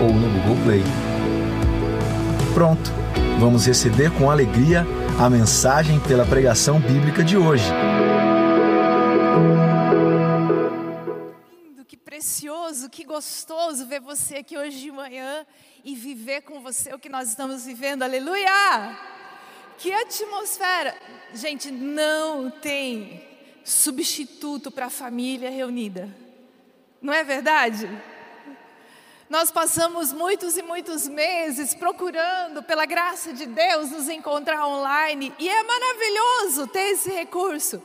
ou no Google Play. Pronto, vamos receber com alegria a mensagem pela pregação bíblica de hoje. Que precioso, que gostoso ver você aqui hoje de manhã e viver com você o que nós estamos vivendo. Aleluia! Que atmosfera! Gente, não tem substituto para a família reunida. Não é verdade? Nós passamos muitos e muitos meses procurando, pela graça de Deus, nos encontrar online e é maravilhoso ter esse recurso.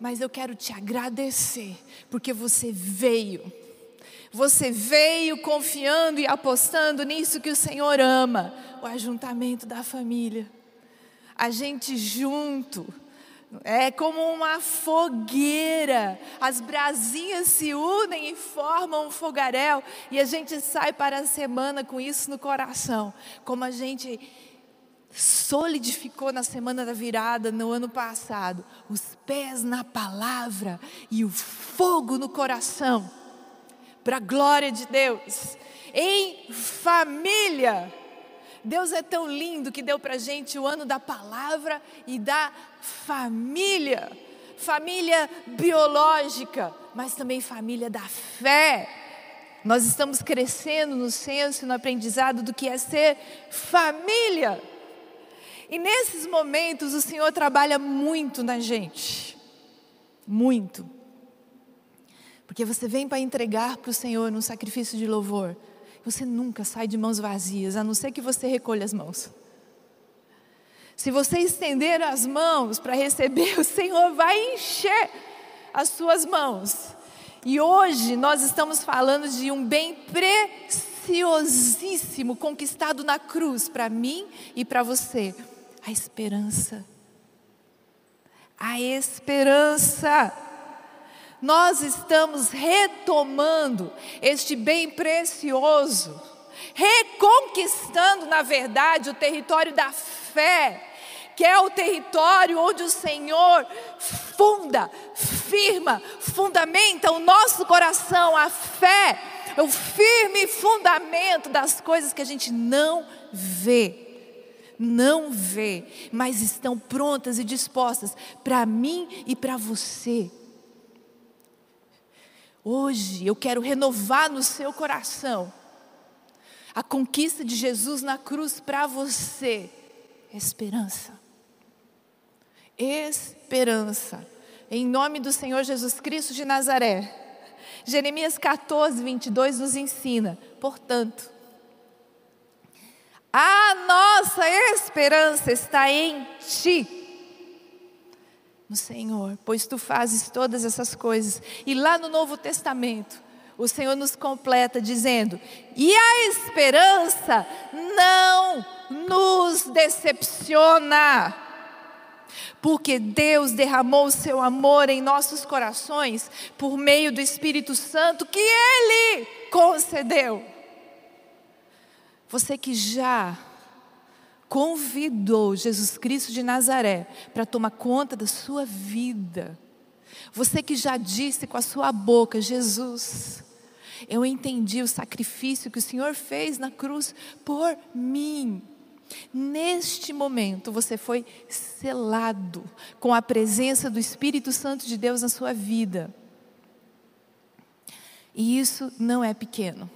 Mas eu quero te agradecer, porque você veio. Você veio confiando e apostando nisso que o Senhor ama o ajuntamento da família. A gente junto é como uma fogueira. As brasinhas se unem e formam um fogaréu. E a gente sai para a semana com isso no coração. Como a gente solidificou na semana da virada no ano passado. Os pés na palavra e o fogo no coração. Para a glória de Deus. Em família. Deus é tão lindo que deu para gente o ano da palavra e da família. Família biológica, mas também família da fé. Nós estamos crescendo no senso e no aprendizado do que é ser família. E nesses momentos o Senhor trabalha muito na gente. Muito. Porque você vem para entregar para o Senhor um sacrifício de louvor. Você nunca sai de mãos vazias, a não ser que você recolha as mãos. Se você estender as mãos para receber, o Senhor vai encher as suas mãos. E hoje nós estamos falando de um bem preciosíssimo conquistado na cruz para mim e para você: a esperança. A esperança nós estamos retomando este bem precioso, reconquistando, na verdade, o território da fé, que é o território onde o Senhor funda, firma, fundamenta o nosso coração, a fé, é o firme fundamento das coisas que a gente não vê não vê, mas estão prontas e dispostas para mim e para você. Hoje eu quero renovar no seu coração a conquista de Jesus na cruz para você. Esperança. Esperança. Em nome do Senhor Jesus Cristo de Nazaré. Jeremias 14, 22 nos ensina. Portanto, a nossa esperança está em Ti no Senhor, pois tu fazes todas essas coisas. E lá no Novo Testamento, o Senhor nos completa dizendo: e a esperança não nos decepciona. Porque Deus derramou o seu amor em nossos corações por meio do Espírito Santo que Ele concedeu. Você que já convidou Jesus Cristo de Nazaré para tomar conta da sua vida. Você que já disse com a sua boca, Jesus, eu entendi o sacrifício que o Senhor fez na cruz por mim. Neste momento você foi selado com a presença do Espírito Santo de Deus na sua vida. E isso não é pequeno.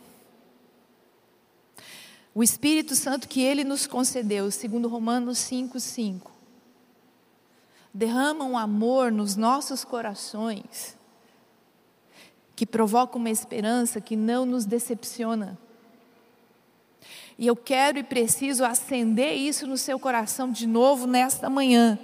O Espírito Santo que ele nos concedeu, segundo Romanos 5:5, derrama um amor nos nossos corações que provoca uma esperança que não nos decepciona. E eu quero e preciso acender isso no seu coração de novo nesta manhã.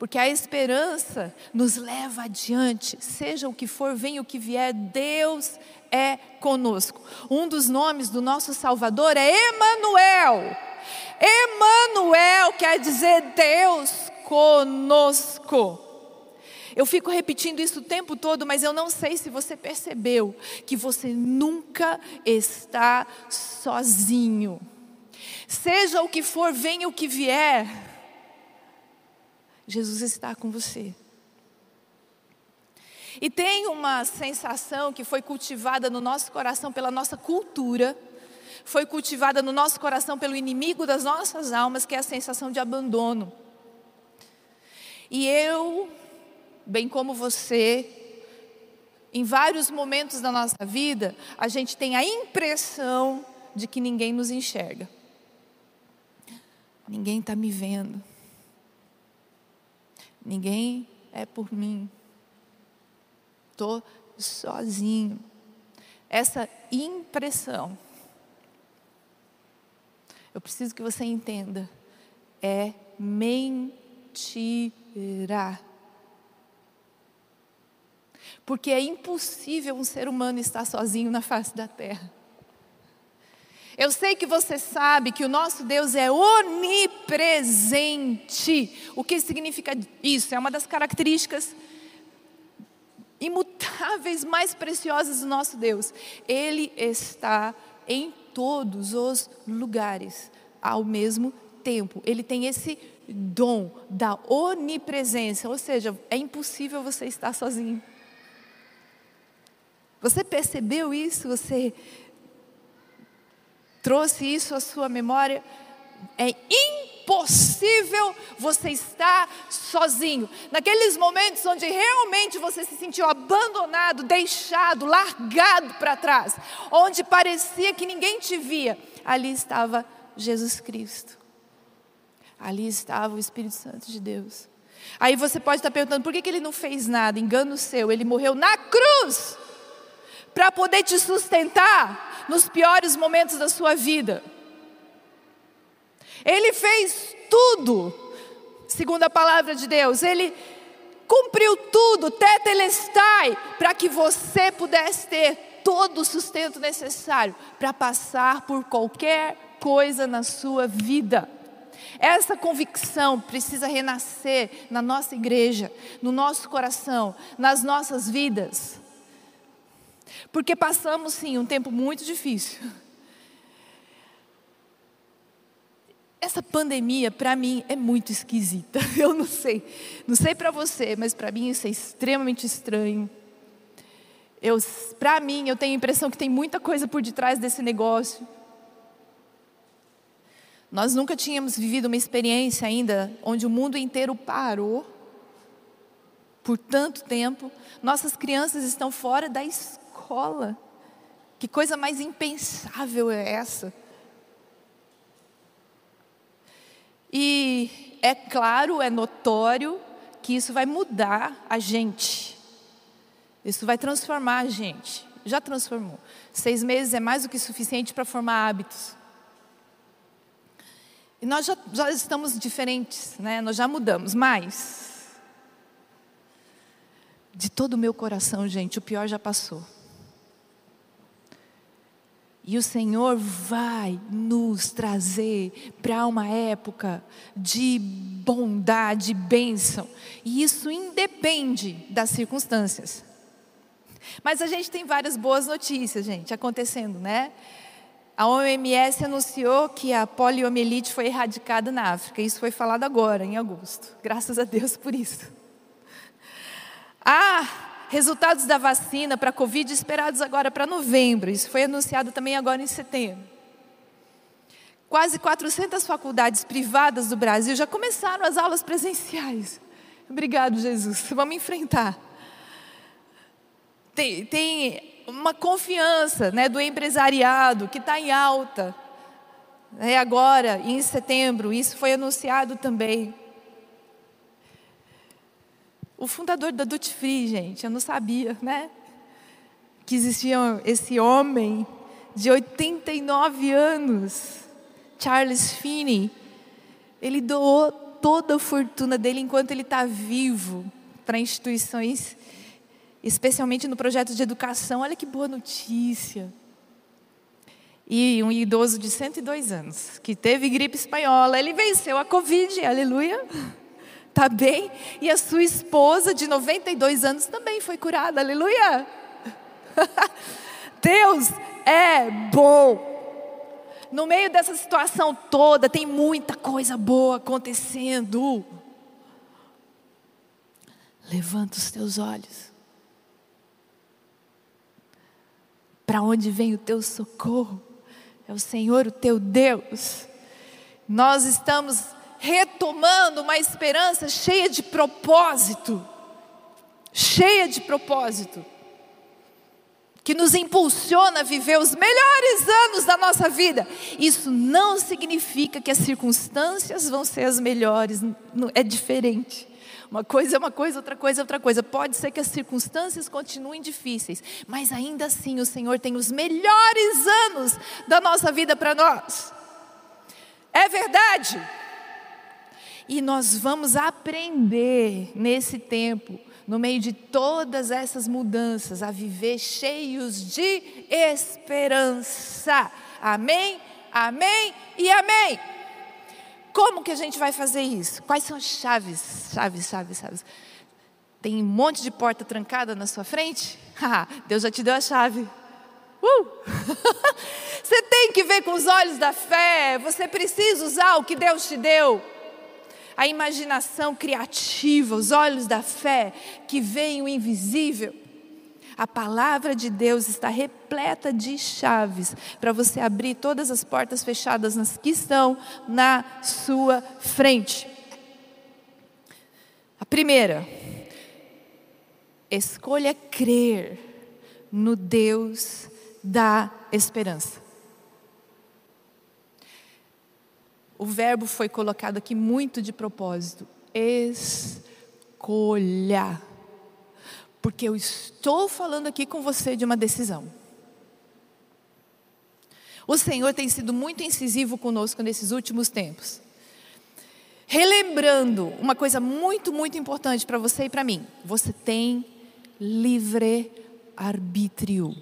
Porque a esperança nos leva adiante, seja o que for, venha o que vier, Deus é conosco. Um dos nomes do nosso Salvador é Emanuel. Emanuel quer dizer Deus conosco. Eu fico repetindo isso o tempo todo, mas eu não sei se você percebeu que você nunca está sozinho. Seja o que for, venha o que vier, Jesus está com você. E tem uma sensação que foi cultivada no nosso coração pela nossa cultura, foi cultivada no nosso coração pelo inimigo das nossas almas, que é a sensação de abandono. E eu, bem como você, em vários momentos da nossa vida, a gente tem a impressão de que ninguém nos enxerga. Ninguém está me vendo. Ninguém é por mim. Estou sozinho. Essa impressão, eu preciso que você entenda, é mentira. Porque é impossível um ser humano estar sozinho na face da terra. Eu sei que você sabe que o nosso Deus é onipresente. O que significa isso? É uma das características imutáveis, mais preciosas do nosso Deus. Ele está em todos os lugares ao mesmo tempo. Ele tem esse dom da onipresença, ou seja, é impossível você estar sozinho. Você percebeu isso? Você trouxe isso à sua memória, é impossível você estar sozinho. Naqueles momentos onde realmente você se sentiu abandonado, deixado, largado para trás, onde parecia que ninguém te via, ali estava Jesus Cristo. Ali estava o Espírito Santo de Deus. Aí você pode estar perguntando por que, ele não fez nada, engano seu, ele morreu na cruz para poder te sustentar nos piores momentos da sua vida. Ele fez tudo, segundo a palavra de Deus. Ele cumpriu tudo, tetelestai, para que você pudesse ter todo o sustento necessário para passar por qualquer coisa na sua vida. Essa convicção precisa renascer na nossa igreja, no nosso coração, nas nossas vidas. Porque passamos, sim, um tempo muito difícil. Essa pandemia, para mim, é muito esquisita. Eu não sei. Não sei para você, mas para mim isso é extremamente estranho. Para mim, eu tenho a impressão que tem muita coisa por detrás desse negócio. Nós nunca tínhamos vivido uma experiência ainda onde o mundo inteiro parou por tanto tempo. Nossas crianças estão fora da escola escola. Que coisa mais impensável é essa? E é claro, é notório que isso vai mudar a gente. Isso vai transformar a gente. Já transformou. Seis meses é mais do que suficiente para formar hábitos. E nós já, já estamos diferentes, né? nós já mudamos, mas de todo o meu coração, gente, o pior já passou. E o Senhor vai nos trazer para uma época de bondade, bênção. E isso independe das circunstâncias. Mas a gente tem várias boas notícias, gente, acontecendo, né? A OMS anunciou que a poliomielite foi erradicada na África. Isso foi falado agora, em agosto. Graças a Deus por isso. Ah, Resultados da vacina para a Covid esperados agora para novembro. Isso foi anunciado também agora em setembro. Quase 400 faculdades privadas do Brasil já começaram as aulas presenciais. Obrigado, Jesus. Vamos enfrentar. Tem, tem uma confiança né, do empresariado que está em alta. É agora, em setembro, isso foi anunciado também. O fundador da Duty Free, gente, eu não sabia, né? Que existia esse homem de 89 anos, Charles Finney. Ele doou toda a fortuna dele enquanto ele está vivo para instituições, especialmente no projeto de educação. Olha que boa notícia. E um idoso de 102 anos, que teve gripe espanhola, ele venceu a Covid, aleluia. Está bem? E a sua esposa de 92 anos também foi curada, aleluia. Deus é bom. No meio dessa situação toda, tem muita coisa boa acontecendo. Levanta os teus olhos. Para onde vem o teu socorro? É o Senhor, o teu Deus. Nós estamos retomando uma esperança cheia de propósito. Cheia de propósito que nos impulsiona a viver os melhores anos da nossa vida. Isso não significa que as circunstâncias vão ser as melhores, é diferente. Uma coisa é uma coisa, outra coisa é outra coisa. Pode ser que as circunstâncias continuem difíceis, mas ainda assim o Senhor tem os melhores anos da nossa vida para nós. É verdade. E nós vamos aprender nesse tempo no meio de todas essas mudanças, a viver cheios de esperança. Amém? Amém e amém. Como que a gente vai fazer isso? Quais são as chaves? Chaves, chaves, chaves. Tem um monte de porta trancada na sua frente? Deus já te deu a chave. Uh! você tem que ver com os olhos da fé. Você precisa usar o que Deus te deu a imaginação criativa, os olhos da fé que veem o invisível. A palavra de Deus está repleta de chaves para você abrir todas as portas fechadas nas que estão na sua frente. A primeira, escolha crer no Deus da esperança. O verbo foi colocado aqui muito de propósito. Escolha. Porque eu estou falando aqui com você de uma decisão. O Senhor tem sido muito incisivo conosco nesses últimos tempos. Relembrando uma coisa muito, muito importante para você e para mim: você tem livre arbítrio.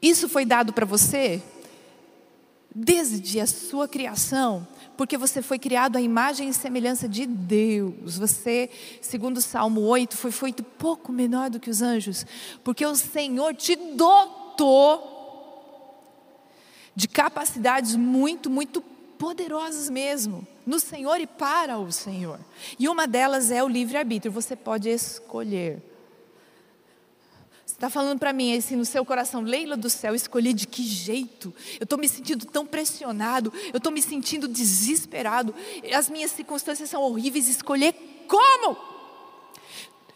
Isso foi dado para você desde a sua criação, porque você foi criado à imagem e semelhança de Deus. Você, segundo o Salmo 8, foi feito pouco menor do que os anjos, porque o Senhor te dotou de capacidades muito, muito poderosas mesmo, no Senhor e para o Senhor. E uma delas é o livre-arbítrio, você pode escolher está falando para mim assim no seu coração, Leila do céu, escolhi de que jeito? Eu estou me sentindo tão pressionado, eu estou me sentindo desesperado, as minhas circunstâncias são horríveis, escolher como?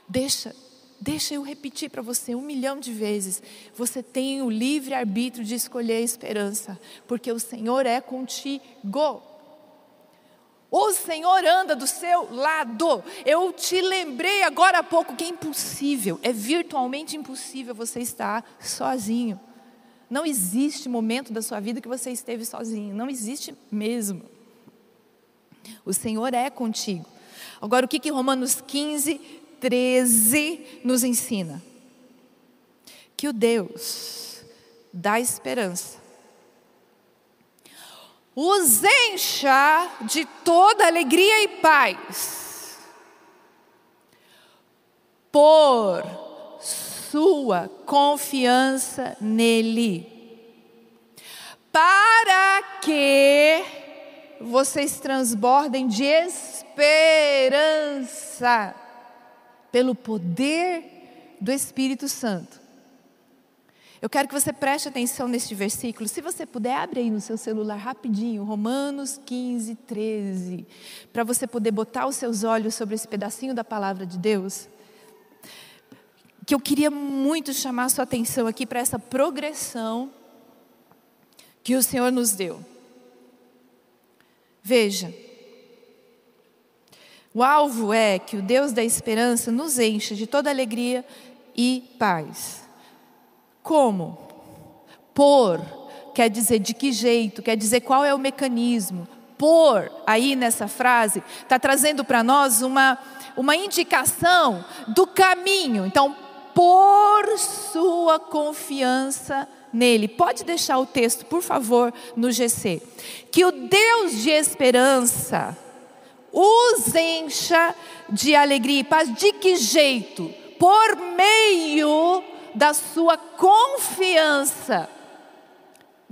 Deixa, deixa eu repetir para você um milhão de vezes. Você tem o livre arbítrio de escolher a esperança, porque o Senhor é contigo. O Senhor anda do seu lado. Eu te lembrei agora há pouco que é impossível, é virtualmente impossível você estar sozinho. Não existe momento da sua vida que você esteve sozinho, não existe mesmo. O Senhor é contigo. Agora, o que, que Romanos 15, 13 nos ensina? Que o Deus da esperança os encha de toda alegria e paz, por sua confiança nele, para que vocês transbordem de esperança pelo poder do Espírito Santo. Eu quero que você preste atenção neste versículo. Se você puder, abre aí no seu celular rapidinho, Romanos 15, 13, para você poder botar os seus olhos sobre esse pedacinho da palavra de Deus. Que eu queria muito chamar a sua atenção aqui para essa progressão que o Senhor nos deu. Veja, o alvo é que o Deus da esperança nos encha de toda alegria e paz. Como? Por, quer dizer de que jeito, quer dizer qual é o mecanismo. por aí nessa frase está trazendo para nós uma, uma indicação do caminho. Então, por sua confiança nele. Pode deixar o texto, por favor, no GC. Que o Deus de esperança os encha de alegria e paz. De que jeito? Por meio da sua confiança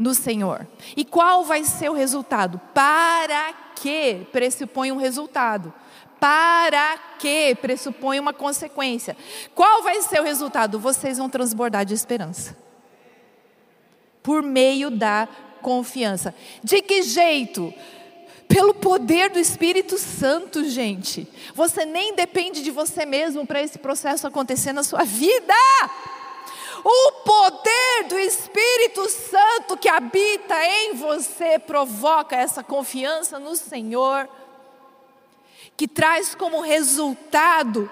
no Senhor. E qual vai ser o resultado? Para que pressupõe um resultado? Para que pressupõe uma consequência? Qual vai ser o resultado? Vocês vão transbordar de esperança. Por meio da confiança. De que jeito? Pelo poder do Espírito Santo, gente. Você nem depende de você mesmo para esse processo acontecer na sua vida. O poder do Espírito Santo que habita em você provoca essa confiança no Senhor, que traz como resultado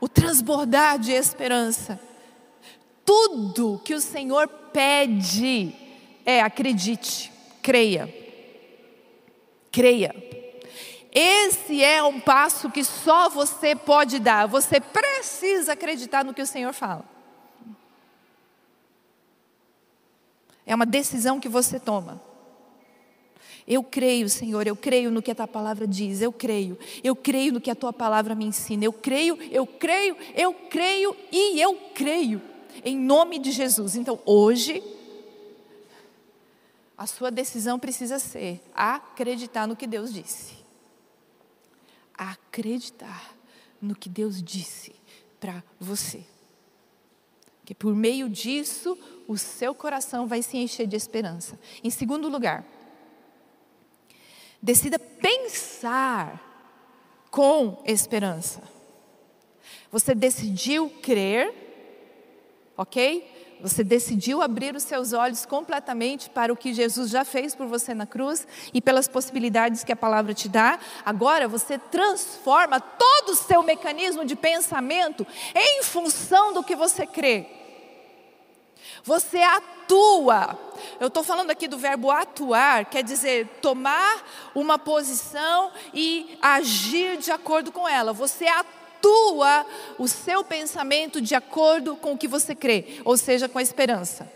o transbordar de esperança. Tudo que o Senhor pede é acredite, creia creia. Esse é um passo que só você pode dar. Você precisa acreditar no que o Senhor fala. É uma decisão que você toma. Eu creio, Senhor, eu creio no que a tua palavra diz, eu creio, eu creio no que a tua palavra me ensina, eu creio, eu creio, eu creio e eu creio, em nome de Jesus. Então, hoje, a sua decisão precisa ser acreditar no que Deus disse. Acreditar no que Deus disse para você. Que por meio disso, o seu coração vai se encher de esperança. Em segundo lugar, decida pensar com esperança. Você decidiu crer, ok? Você decidiu abrir os seus olhos completamente para o que Jesus já fez por você na cruz e pelas possibilidades que a palavra te dá. Agora você transforma todo o seu mecanismo de pensamento em função do que você crê. Você atua. Eu estou falando aqui do verbo atuar, quer dizer tomar uma posição e agir de acordo com ela. Você atua o seu pensamento de acordo com o que você crê, ou seja, com a esperança.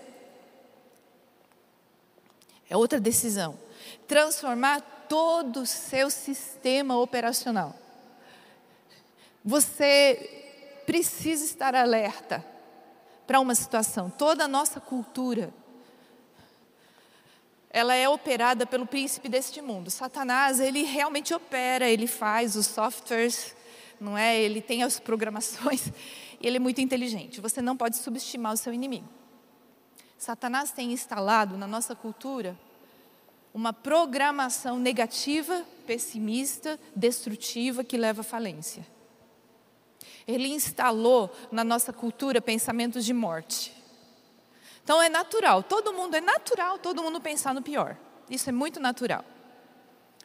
É outra decisão. Transformar todo o seu sistema operacional. Você precisa estar alerta para uma situação. Toda a nossa cultura ela é operada pelo príncipe deste mundo. Satanás, ele realmente opera, ele faz os softwares não é? Ele tem as programações e ele é muito inteligente. Você não pode subestimar o seu inimigo. Satanás tem instalado na nossa cultura uma programação negativa, pessimista, destrutiva que leva à falência. Ele instalou na nossa cultura pensamentos de morte. Então é natural, todo mundo é natural, todo mundo pensar no pior. Isso é muito natural.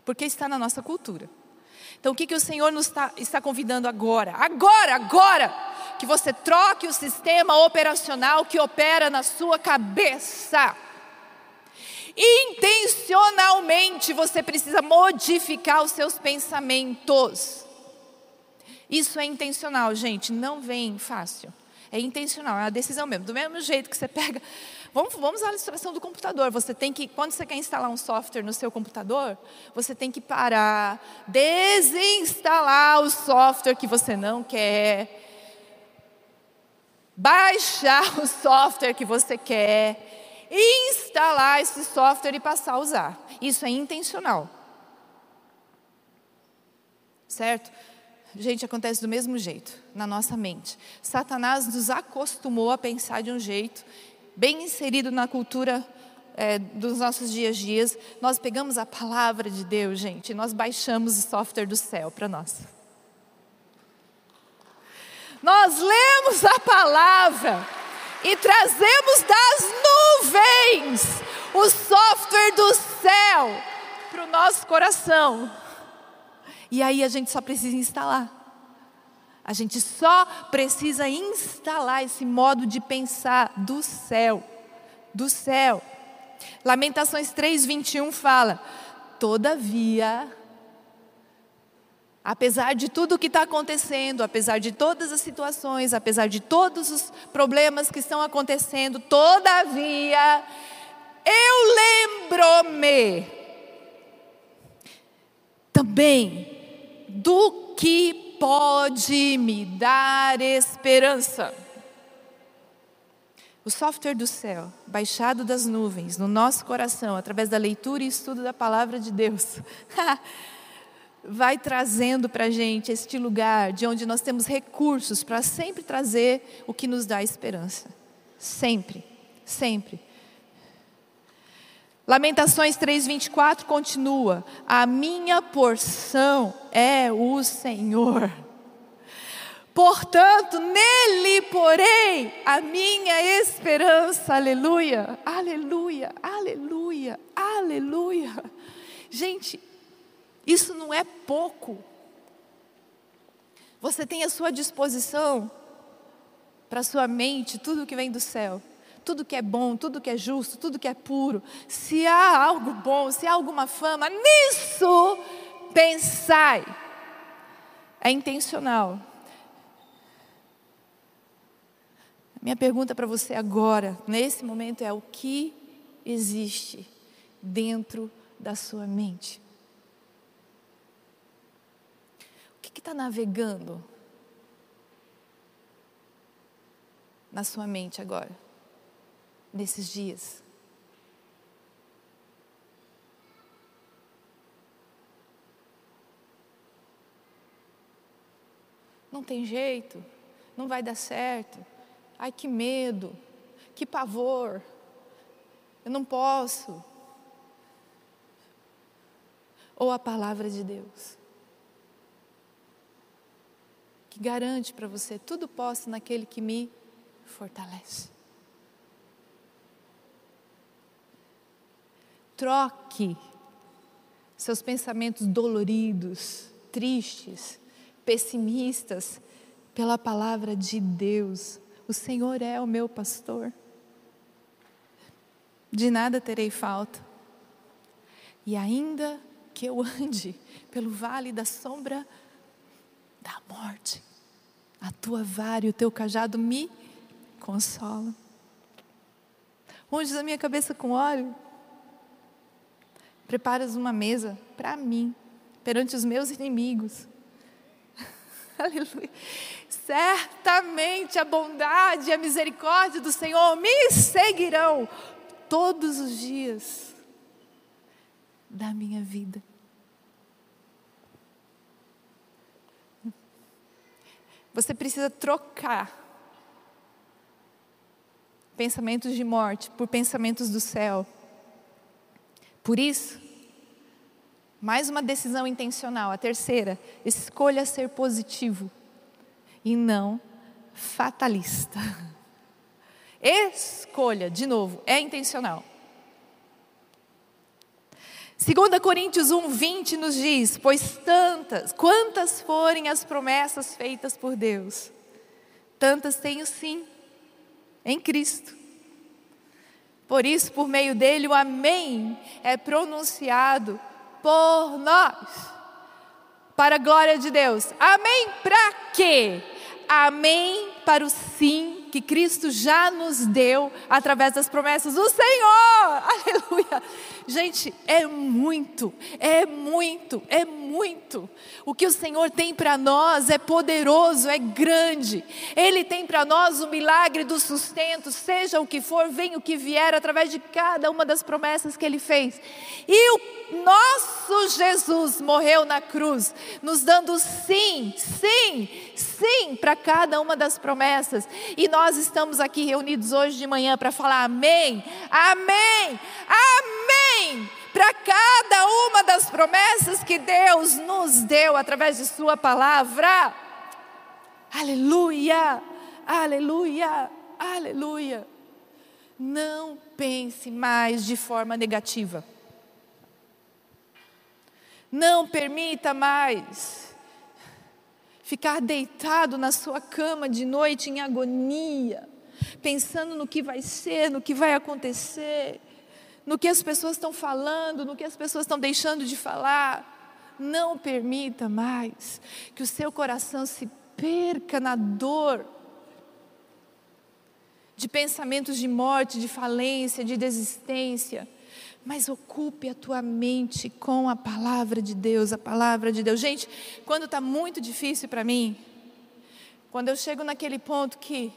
Porque está na nossa cultura. Então, o que, que o Senhor nos está, está convidando agora? Agora, agora! Que você troque o sistema operacional que opera na sua cabeça. Intencionalmente você precisa modificar os seus pensamentos. Isso é intencional, gente, não vem fácil. É intencional, é uma decisão mesmo. Do mesmo jeito que você pega Vamos, vamos à ilustração do computador. Você tem que, quando você quer instalar um software no seu computador, você tem que parar, desinstalar o software que você não quer, baixar o software que você quer, instalar esse software e passar a usar. Isso é intencional. Certo? Gente, acontece do mesmo jeito na nossa mente. Satanás nos acostumou a pensar de um jeito bem inserido na cultura é, dos nossos dias a dias, nós pegamos a palavra de Deus, gente, e nós baixamos o software do céu para nós. Nós lemos a palavra e trazemos das nuvens o software do céu para o nosso coração. E aí a gente só precisa instalar. A gente só precisa instalar esse modo de pensar do céu, do céu. Lamentações 3:21 fala: todavia, apesar de tudo o que está acontecendo, apesar de todas as situações, apesar de todos os problemas que estão acontecendo, todavia, eu lembro-me também do que pode me dar esperança. O software do céu, baixado das nuvens, no nosso coração, através da leitura e estudo da palavra de Deus, vai trazendo para a gente este lugar de onde nós temos recursos para sempre trazer o que nos dá esperança. Sempre, sempre. Lamentações 3:24 continua: A minha porção é o Senhor. Portanto, nele porei a minha esperança. Aleluia. Aleluia. Aleluia. Aleluia. Gente, isso não é pouco. Você tem à sua disposição para sua mente tudo que vem do céu tudo que é bom, tudo que é justo, tudo que é puro, se há algo bom, se há alguma fama, nisso pensai. É intencional. Minha pergunta para você agora, nesse momento, é: o que existe dentro da sua mente? O que está navegando na sua mente agora? Nesses dias. Não tem jeito, não vai dar certo. Ai, que medo, que pavor. Eu não posso. Ou a palavra de Deus, que garante para você: tudo posso naquele que me fortalece. Troque seus pensamentos doloridos, tristes, pessimistas, pela palavra de Deus. O Senhor é o meu pastor. De nada terei falta. E ainda que eu ande pelo vale da sombra da morte, a tua vara e o teu cajado me consolam. Unges a minha cabeça com óleo preparas uma mesa para mim, perante os meus inimigos. Aleluia. Certamente a bondade e a misericórdia do Senhor me seguirão todos os dias da minha vida. Você precisa trocar pensamentos de morte por pensamentos do céu. Por isso, mais uma decisão intencional. A terceira, escolha ser positivo e não fatalista. Escolha, de novo, é intencional. 2 Coríntios 1, 20 nos diz: Pois tantas, quantas forem as promessas feitas por Deus, tantas tenho sim, em Cristo. Por isso, por meio dele, o Amém é pronunciado por nós. Para a glória de Deus. Amém para quê? Amém para o sim que Cristo já nos deu através das promessas do Senhor. Aleluia. Gente, é muito, é muito, é muito. O que o Senhor tem para nós é poderoso, é grande. Ele tem para nós o milagre do sustento, seja o que for, venha o que vier, através de cada uma das promessas que Ele fez. E o nosso Jesus morreu na cruz, nos dando sim, sim, sim para cada uma das promessas. E nós estamos aqui reunidos hoje de manhã para falar amém, amém, amém para cada uma das promessas que Deus nos deu através de Sua palavra. Aleluia, aleluia, aleluia. Não pense mais de forma negativa. Não permita mais ficar deitado na sua cama de noite em agonia, pensando no que vai ser, no que vai acontecer. no que as pessoas estão falando, no que as pessoas estão deixando de falar. Não permita mais que o seu coração se perca na dor de pensamentos de morte, de falência, de desistência. Mas ocupe a tua mente com a palavra de Deus, a palavra de Deus. Gente, quando está muito difícil para mim, quando eu chego naquele ponto que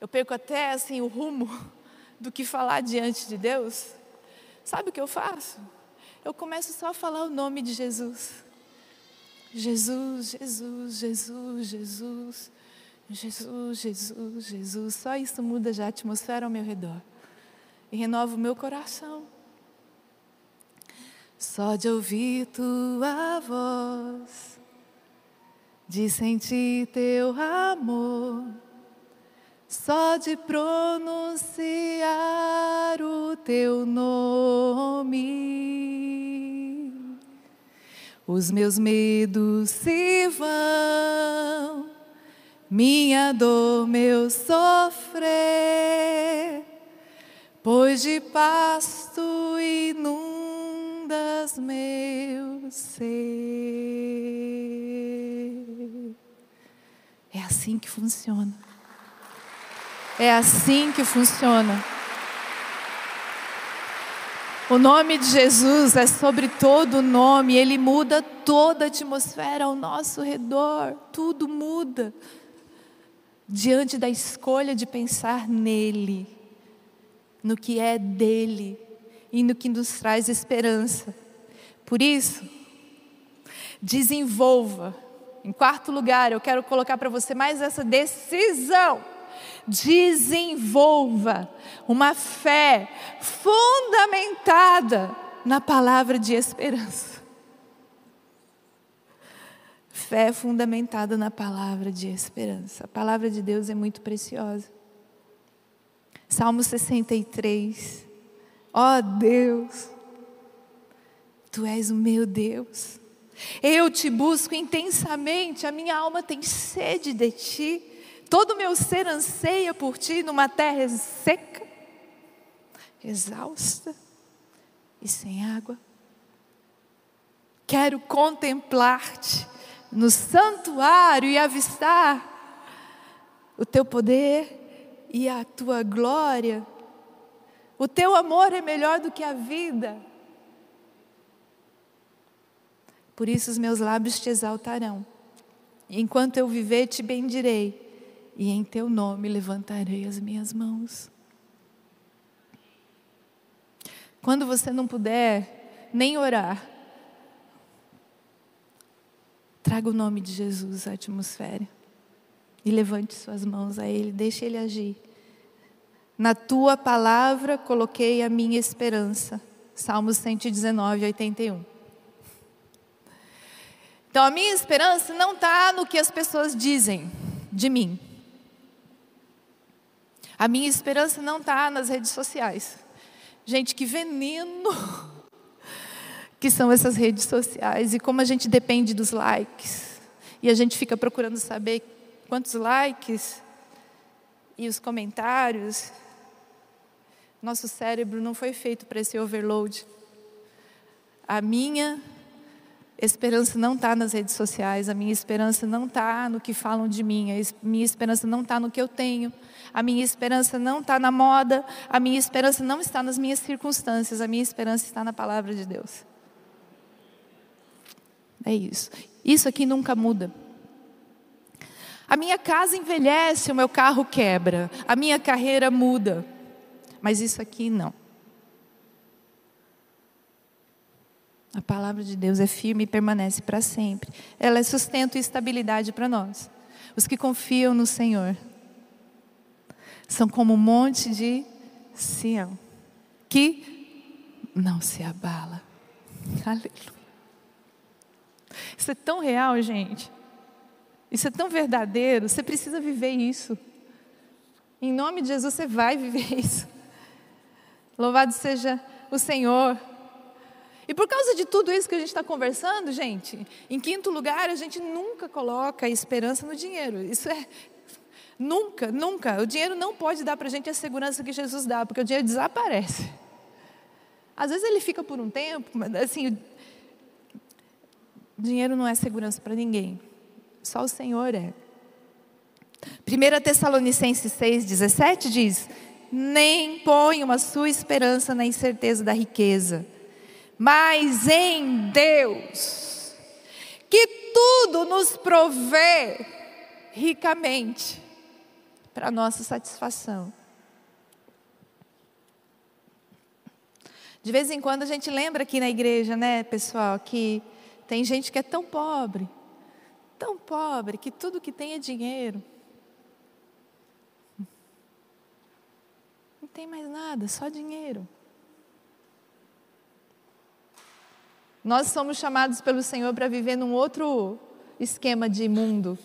eu perco até assim o rumo do que falar diante de Deus, sabe o que eu faço? Eu começo só a falar o nome de Jesus. Jesus, Jesus, Jesus, Jesus. Jesus, Jesus, Jesus. Só isso muda já a atmosfera ao meu redor. E renova o meu coração. Só de ouvir tua voz, de sentir teu amor, só de pronunciar o teu nome, os meus medos se vão minha dor, meu sofrer, pois de pasto inundas meu ser. É assim que funciona. É assim que funciona. O nome de Jesus é sobre todo o nome, ele muda toda a atmosfera ao nosso redor, tudo muda diante da escolha de pensar nele, no que é dele e no que nos traz esperança. Por isso, desenvolva. Em quarto lugar, eu quero colocar para você mais essa decisão. Desenvolva uma fé fundamentada na palavra de esperança. Fé fundamentada na palavra de esperança. A palavra de Deus é muito preciosa. Salmo 63. Ó oh Deus, Tu és o meu Deus. Eu te busco intensamente, a minha alma tem sede de ti. Todo o meu ser anseia por ti numa terra seca, exausta e sem água. Quero contemplar-te no santuário e avistar o teu poder e a tua glória. O teu amor é melhor do que a vida. Por isso os meus lábios te exaltarão. Enquanto eu viver, te bendirei, e em teu nome levantarei as minhas mãos. Quando você não puder nem orar, Traga o nome de Jesus à atmosfera. E levante suas mãos a Ele, deixe Ele agir. Na tua palavra coloquei a minha esperança. Salmos 119, 81. Então a minha esperança não está no que as pessoas dizem de mim. A minha esperança não está nas redes sociais. Gente, que veneno que são essas redes sociais e como a gente depende dos likes. E a gente fica procurando saber quantos likes e os comentários. Nosso cérebro não foi feito para esse overload. A minha esperança não está nas redes sociais, a minha esperança não está no que falam de mim, a minha esperança não está no que eu tenho, a minha esperança não está na moda, a minha esperança não está nas minhas circunstâncias, a minha esperança está na palavra de Deus. É isso. Isso aqui nunca muda. A minha casa envelhece, o meu carro quebra, a minha carreira muda. Mas isso aqui não. A palavra de Deus é firme e permanece para sempre. Ela é sustento e estabilidade para nós. Os que confiam no Senhor são como um monte de Sião, que não se abala. Aleluia. Isso é tão real, gente. Isso é tão verdadeiro. Você precisa viver isso. Em nome de Jesus, você vai viver isso. Louvado seja o Senhor. E por causa de tudo isso que a gente está conversando, gente, em quinto lugar, a gente nunca coloca esperança no dinheiro. Isso é. Nunca, nunca. O dinheiro não pode dar para a gente a segurança que Jesus dá, porque o dinheiro desaparece. Às vezes ele fica por um tempo, mas assim, dinheiro não é segurança para ninguém. Só o Senhor é. 1 Tessalonicenses 6,17 diz: Nem ponham a sua esperança na incerteza da riqueza, mas em Deus, que tudo nos provê ricamente para nossa satisfação. De vez em quando a gente lembra aqui na igreja, né, pessoal, que tem gente que é tão pobre, tão pobre, que tudo que tem é dinheiro. Não tem mais nada, só dinheiro. Nós somos chamados pelo Senhor para viver num outro esquema de mundo,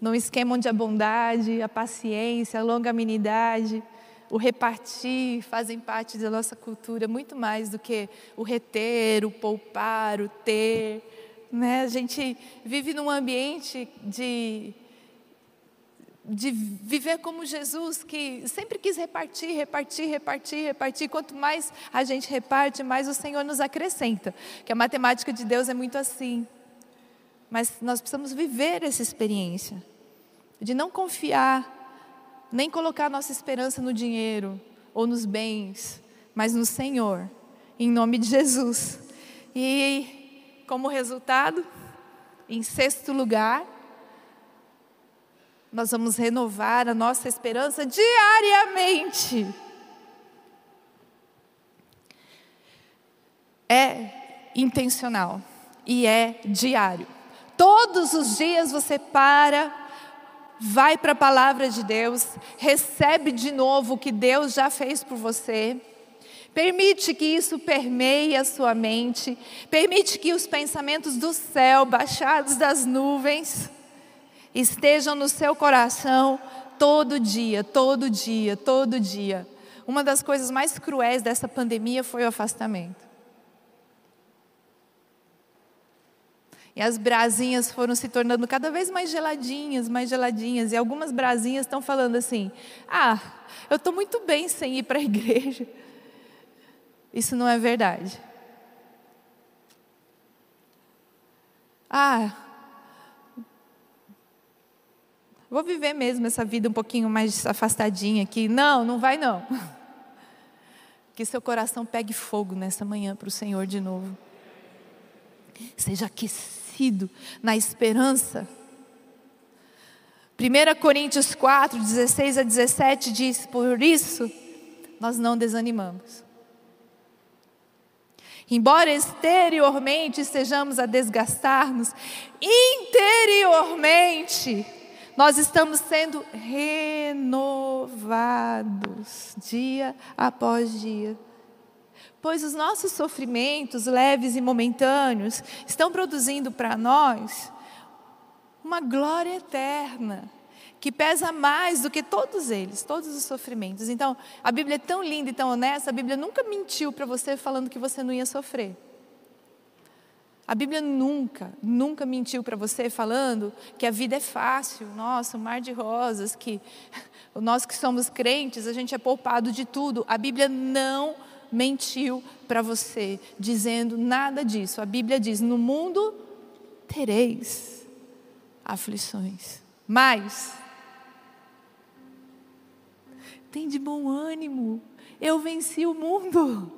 num esquema onde a bondade, a paciência, a longanimidade, o repartir fazem parte da nossa cultura muito mais do que o reter, o poupar, o ter. Né? A gente vive num ambiente de, de viver como Jesus, que sempre quis repartir, repartir, repartir, repartir. Quanto mais a gente reparte, mais o Senhor nos acrescenta. Que a matemática de Deus é muito assim. Mas nós precisamos viver essa experiência de não confiar nem colocar nossa esperança no dinheiro ou nos bens, mas no Senhor, em nome de Jesus. E como resultado, em sexto lugar, nós vamos renovar a nossa esperança diariamente. É intencional e é diário. Todos os dias você para vai para a palavra de Deus, recebe de novo o que Deus já fez por você. Permite que isso permeie a sua mente, permite que os pensamentos do céu, baixados das nuvens, estejam no seu coração todo dia, todo dia, todo dia. Uma das coisas mais cruéis dessa pandemia foi o afastamento. E as brasinhas foram se tornando cada vez mais geladinhas, mais geladinhas. E algumas brasinhas estão falando assim: ah, eu estou muito bem sem ir para a igreja. Isso não é verdade. Ah, vou viver mesmo essa vida um pouquinho mais afastadinha aqui. Não, não vai não. Que seu coração pegue fogo nessa manhã para o Senhor de novo. Seja aquecido na esperança. 1 Coríntios 4, 16 a 17 diz: Por isso nós não desanimamos. Embora exteriormente estejamos a desgastar-nos, interiormente nós estamos sendo renovados dia após dia. Pois os nossos sofrimentos leves e momentâneos estão produzindo para nós uma glória eterna, que pesa mais do que todos eles, todos os sofrimentos. Então, a Bíblia é tão linda e tão honesta, a Bíblia nunca mentiu para você falando que você não ia sofrer. A Bíblia nunca, nunca mentiu para você falando que a vida é fácil, nossa, um mar de rosas, que nós que somos crentes, a gente é poupado de tudo. A Bíblia não mentiu para você, dizendo nada disso. A Bíblia diz: no mundo tereis aflições, mas tem de bom ânimo, eu venci o mundo.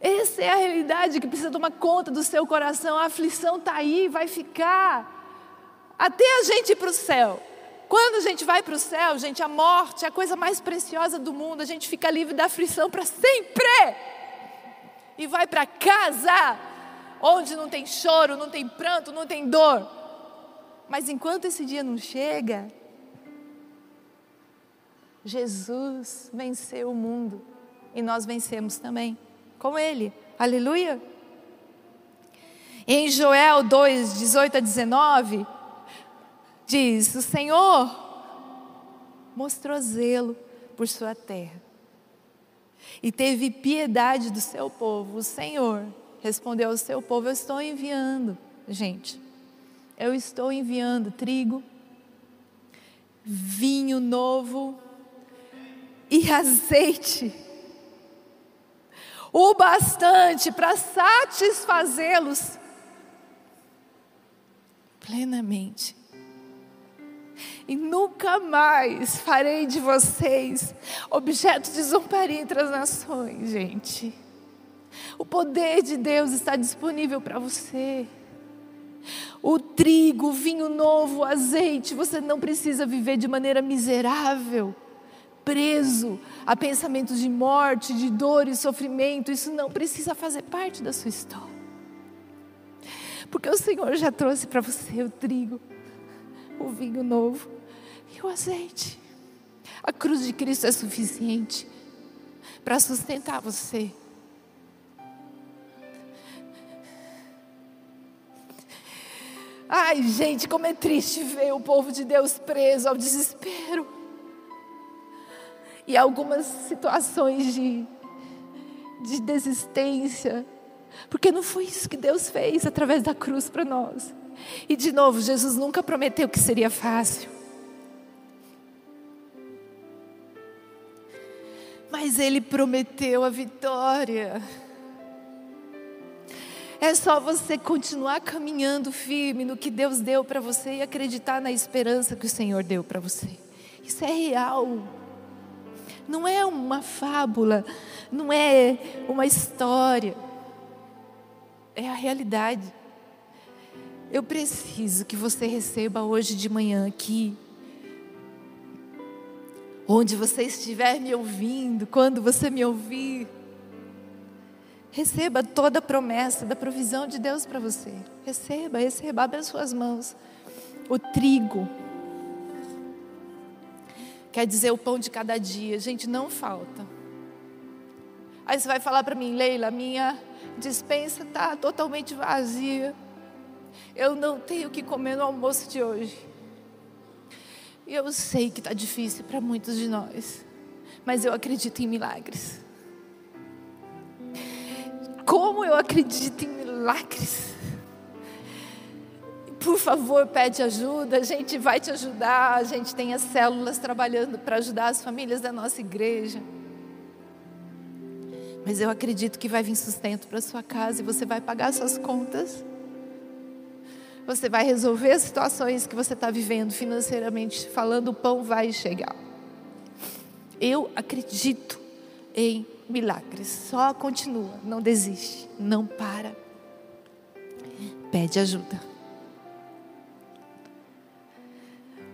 Essa é a realidade que precisa tomar conta do seu coração. A aflição está aí, vai ficar até a gente ir para o céu. Quando a gente vai para o céu, gente, a morte é a coisa mais preciosa do mundo. A gente fica livre da aflição para sempre. E vai para casa, onde não tem choro, não tem pranto, não tem dor. Mas enquanto esse dia não chega, Jesus venceu o mundo e nós vencemos também com Ele. Aleluia. Em Joel 2, 18 a 19, diz: O Senhor mostrou zelo por sua terra e teve piedade do seu povo. O Senhor respondeu ao seu povo: Eu estou enviando, gente, eu estou enviando trigo, vinho novo, e azeite o bastante para satisfazê-los plenamente. E nunca mais farei de vocês objeto de zombaria entre as nações, gente. O poder de Deus está disponível para você. O trigo, o vinho novo, o azeite, você não precisa viver de maneira miserável, preso a pensamentos de morte, de dor e sofrimento. Isso não precisa fazer parte da sua história. Porque o Senhor já trouxe para você o trigo, o vinho novo e o azeite. A cruz de Cristo é suficiente para sustentar você. Ai, gente, como é triste ver o povo de Deus preso ao desespero. E algumas situações de, de desistência. Porque não foi isso que Deus fez através da cruz para nós. E de novo, Jesus nunca prometeu que seria fácil. Mas Ele prometeu a vitória. É só você continuar caminhando firme no que Deus deu para você e acreditar na esperança que o Senhor deu para você. Isso é real. Não é uma fábula, não é uma história. É a realidade. Eu preciso que você receba hoje de manhã aqui onde você estiver me ouvindo, quando você me ouvir, Receba toda a promessa da provisão de Deus para você. Receba, receba, abre as suas mãos. O trigo. Quer dizer o pão de cada dia. Gente, não falta. Aí você vai falar para mim, Leila, minha dispensa está totalmente vazia. Eu não tenho o que comer no almoço de hoje. E eu sei que está difícil para muitos de nós. Mas eu acredito em milagres. Como eu acredito em milagres. Por favor, pede ajuda, a gente vai te ajudar. A gente tem as células trabalhando para ajudar as famílias da nossa igreja. Mas eu acredito que vai vir sustento para sua casa e você vai pagar suas contas. Você vai resolver as situações que você está vivendo financeiramente falando, o pão vai chegar. Eu acredito em milagres. Só continua, não desiste, não para. Pede ajuda.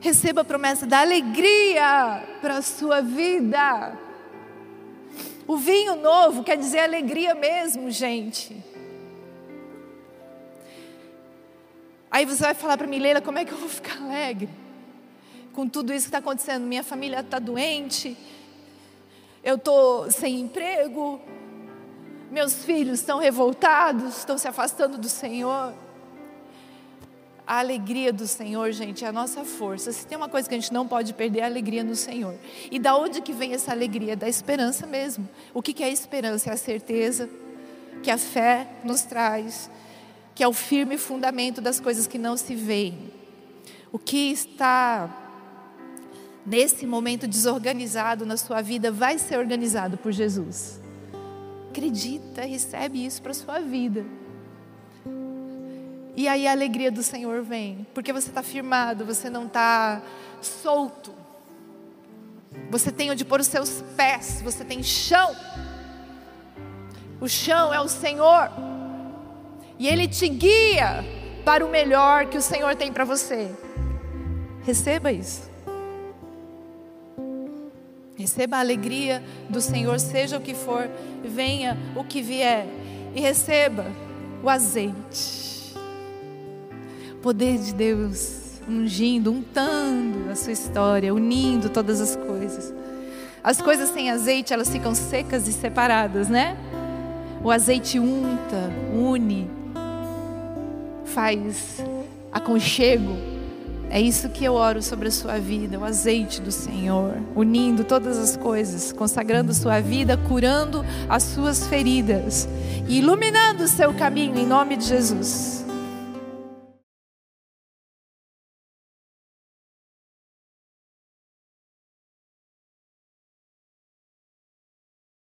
Receba a promessa da alegria para a sua vida. O vinho novo quer dizer alegria mesmo, gente. Aí você vai falar para mim, Leila, como é que eu vou ficar alegre? Com tudo isso que está acontecendo, minha família está doente, eu estou sem emprego, meus filhos estão revoltados, estão se afastando do Senhor. A alegria do Senhor, gente, é a nossa força. Se tem uma coisa que a gente não pode perder, é a alegria no Senhor. E da onde que vem essa alegria? Da esperança mesmo. O que, que é a esperança? É a certeza que a fé nos traz, que é o firme fundamento das coisas que não se veem. O que está nesse momento desorganizado na sua vida, vai ser organizado por Jesus. Acredita, recebe isso para a sua vida. E aí a alegria do Senhor vem, porque você está firmado, você não está solto. Você tem onde pôr os seus pés, você tem chão. O chão é o Senhor. E Ele te guia para o melhor que o Senhor tem para você. Receba isso. Receba a alegria do Senhor, seja o que for, venha o que vier, e receba o azeite. O poder de Deus ungindo, untando a sua história, unindo todas as coisas. As coisas sem azeite, elas ficam secas e separadas, né? O azeite unta, une, faz aconchego é isso que eu oro sobre a sua vida, o azeite do Senhor, unindo todas as coisas, consagrando sua vida, curando as suas feridas e iluminando o seu caminho em nome de Jesus.